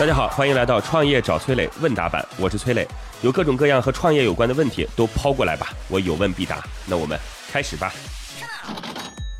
大家好，欢迎来到创业找崔磊问答版，我是崔磊，有各种各样和创业有关的问题都抛过来吧，我有问必答。那我们开始吧。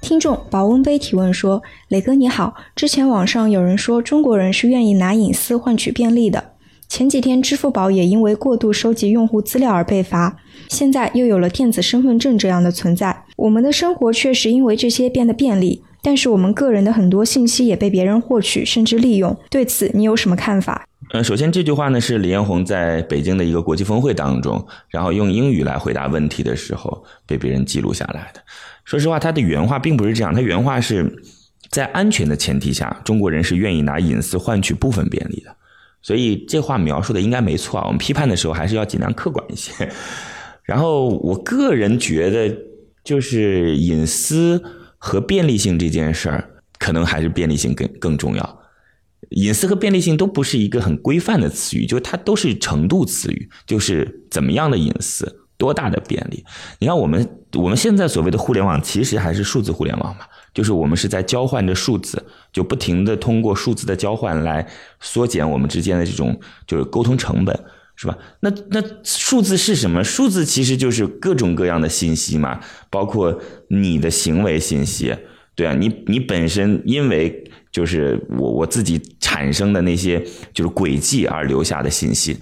听众保温杯提问说：“磊哥你好，之前网上有人说中国人是愿意拿隐私换取便利的，前几天支付宝也因为过度收集用户资料而被罚，现在又有了电子身份证这样的存在，我们的生活确实因为这些变得便利。”但是我们个人的很多信息也被别人获取甚至利用，对此你有什么看法？呃，首先这句话呢是李彦宏在北京的一个国际峰会当中，然后用英语来回答问题的时候被别人记录下来的。说实话，他的原话并不是这样，他原话是在安全的前提下，中国人是愿意拿隐私换取部分便利的。所以这话描述的应该没错。我们批判的时候还是要尽量客观一些。然后我个人觉得，就是隐私。和便利性这件事儿，可能还是便利性更更重要。隐私和便利性都不是一个很规范的词语，就是它都是程度词语，就是怎么样的隐私，多大的便利。你看，我们我们现在所谓的互联网，其实还是数字互联网嘛，就是我们是在交换着数字，就不停的通过数字的交换来缩减我们之间的这种就是沟通成本。是吧？那那数字是什么？数字其实就是各种各样的信息嘛，包括你的行为信息，对啊，你你本身因为就是我我自己产生的那些就是轨迹而留下的信息，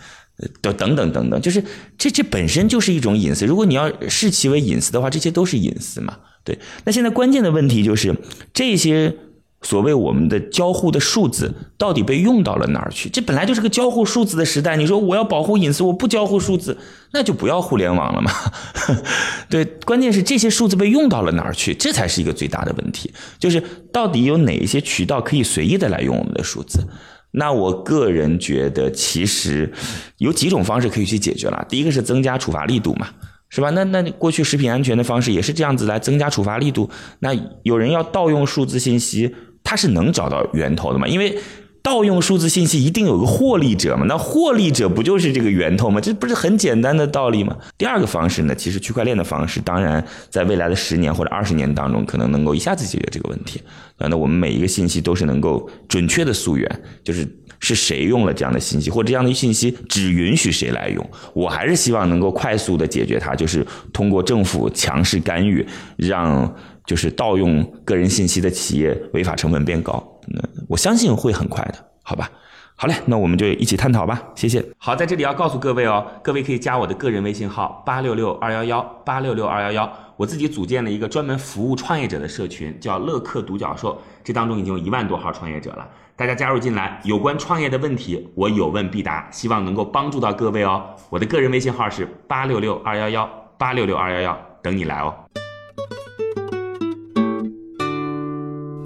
等等等等等，就是这这本身就是一种隐私。如果你要视其为隐私的话，这些都是隐私嘛，对。那现在关键的问题就是这些。所谓我们的交互的数字到底被用到了哪儿去？这本来就是个交互数字的时代。你说我要保护隐私，我不交互数字，那就不要互联网了嘛？对，关键是这些数字被用到了哪儿去？这才是一个最大的问题。就是到底有哪一些渠道可以随意的来用我们的数字？那我个人觉得，其实有几种方式可以去解决了。第一个是增加处罚力度嘛，是吧？那那过去食品安全的方式也是这样子来增加处罚力度。那有人要盗用数字信息。它是能找到源头的嘛？因为盗用数字信息一定有个获利者嘛？那获利者不就是这个源头吗？这不是很简单的道理吗？第二个方式呢，其实区块链的方式，当然在未来的十年或者二十年当中，可能能够一下子解决这个问题。那我们每一个信息都是能够准确的溯源，就是是谁用了这样的信息，或者这样的信息只允许谁来用。我还是希望能够快速的解决它，就是通过政府强势干预，让。就是盗用个人信息的企业违法成本变高，那我相信会很快的，好吧？好嘞，那我们就一起探讨吧，谢谢。好，在这里要告诉各位哦，各位可以加我的个人微信号八六六二幺幺八六六二幺幺，我自己组建了一个专门服务创业者的社群，叫乐客独角兽，这当中已经有一万多号创业者了，大家加入进来，有关创业的问题，我有问必答，希望能够帮助到各位哦。我的个人微信号是八六六二幺幺八六六二幺幺，等你来哦。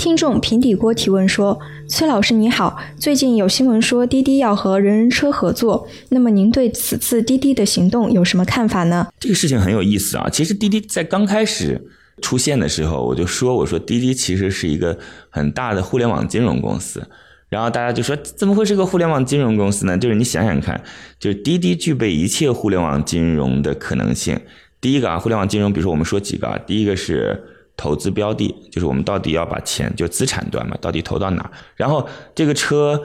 听众平底锅提问说：“崔老师你好，最近有新闻说滴滴要和人人车合作，那么您对此次滴滴的行动有什么看法呢？”这个事情很有意思啊。其实滴滴在刚开始出现的时候，我就说：“我说滴滴其实是一个很大的互联网金融公司。”然后大家就说：“怎么会是个互联网金融公司呢？”就是你想想看，就是滴滴具备一切互联网金融的可能性。第一个啊，互联网金融，比如说我们说几个啊，第一个是。投资标的就是我们到底要把钱就资产端嘛，到底投到哪？然后这个车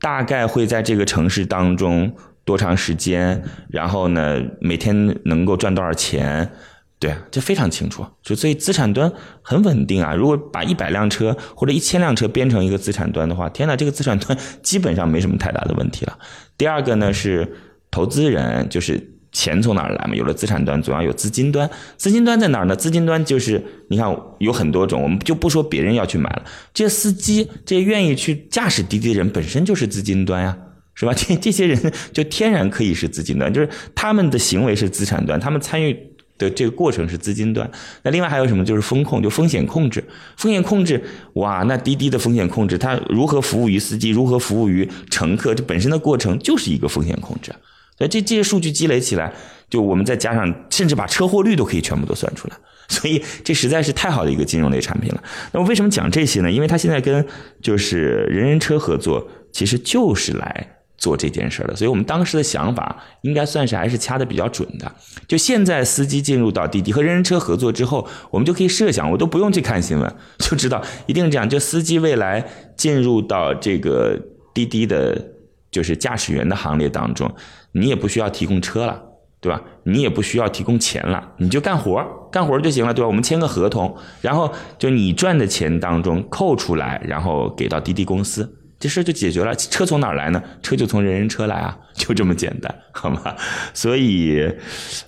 大概会在这个城市当中多长时间？然后呢，每天能够赚多少钱？对，这非常清楚。就所以资产端很稳定啊。如果把一百辆车或者一千辆车编成一个资产端的话，天哪，这个资产端基本上没什么太大的问题了。第二个呢是投资人，就是。钱从哪儿来嘛？有了资产端，总要有资金端。资金端在哪儿呢？资金端就是你看有很多种，我们就不说别人要去买了，这些司机，这些愿意去驾驶滴滴的人本身就是资金端呀，是吧？这这些人就天然可以是资金端，就是他们的行为是资产端，他们参与的这个过程是资金端。那另外还有什么？就是风控，就风险控制。风险控制，哇，那滴滴的风险控制，它如何服务于司机，如何服务于乘客，这本身的过程就是一个风险控制。所以这这些数据积累起来，就我们再加上，甚至把车祸率都可以全部都算出来。所以这实在是太好的一个金融类产品了。那么为什么讲这些呢？因为它现在跟就是人人车合作，其实就是来做这件事的。所以我们当时的想法应该算是还是掐的比较准的。就现在司机进入到滴滴和人人车合作之后，我们就可以设想，我都不用去看新闻就知道一定这样。就司机未来进入到这个滴滴的。就是驾驶员的行列当中，你也不需要提供车了。对吧？你也不需要提供钱了，你就干活干活就行了，对吧？我们签个合同，然后就你赚的钱当中扣出来，然后给到滴滴公司，这事就解决了。车从哪儿来呢？车就从人人车来啊，就这么简单，好吗？所以，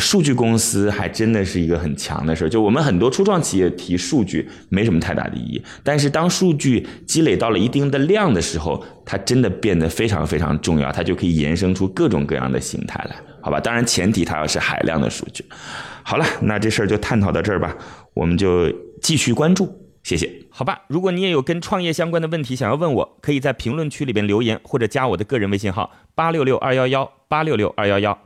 数据公司还真的是一个很强的事儿。就我们很多初创企业提数据没什么太大的意义，但是当数据积累到了一定的量的时候，它真的变得非常非常重要，它就可以延伸出各种各样的形态来。好吧，当然前提它要是海量的数据。好了，那这事儿就探讨到这儿吧，我们就继续关注，谢谢。好吧，如果你也有跟创业相关的问题想要问我，可以在评论区里边留言，或者加我的个人微信号八六六二幺幺八六六二幺幺。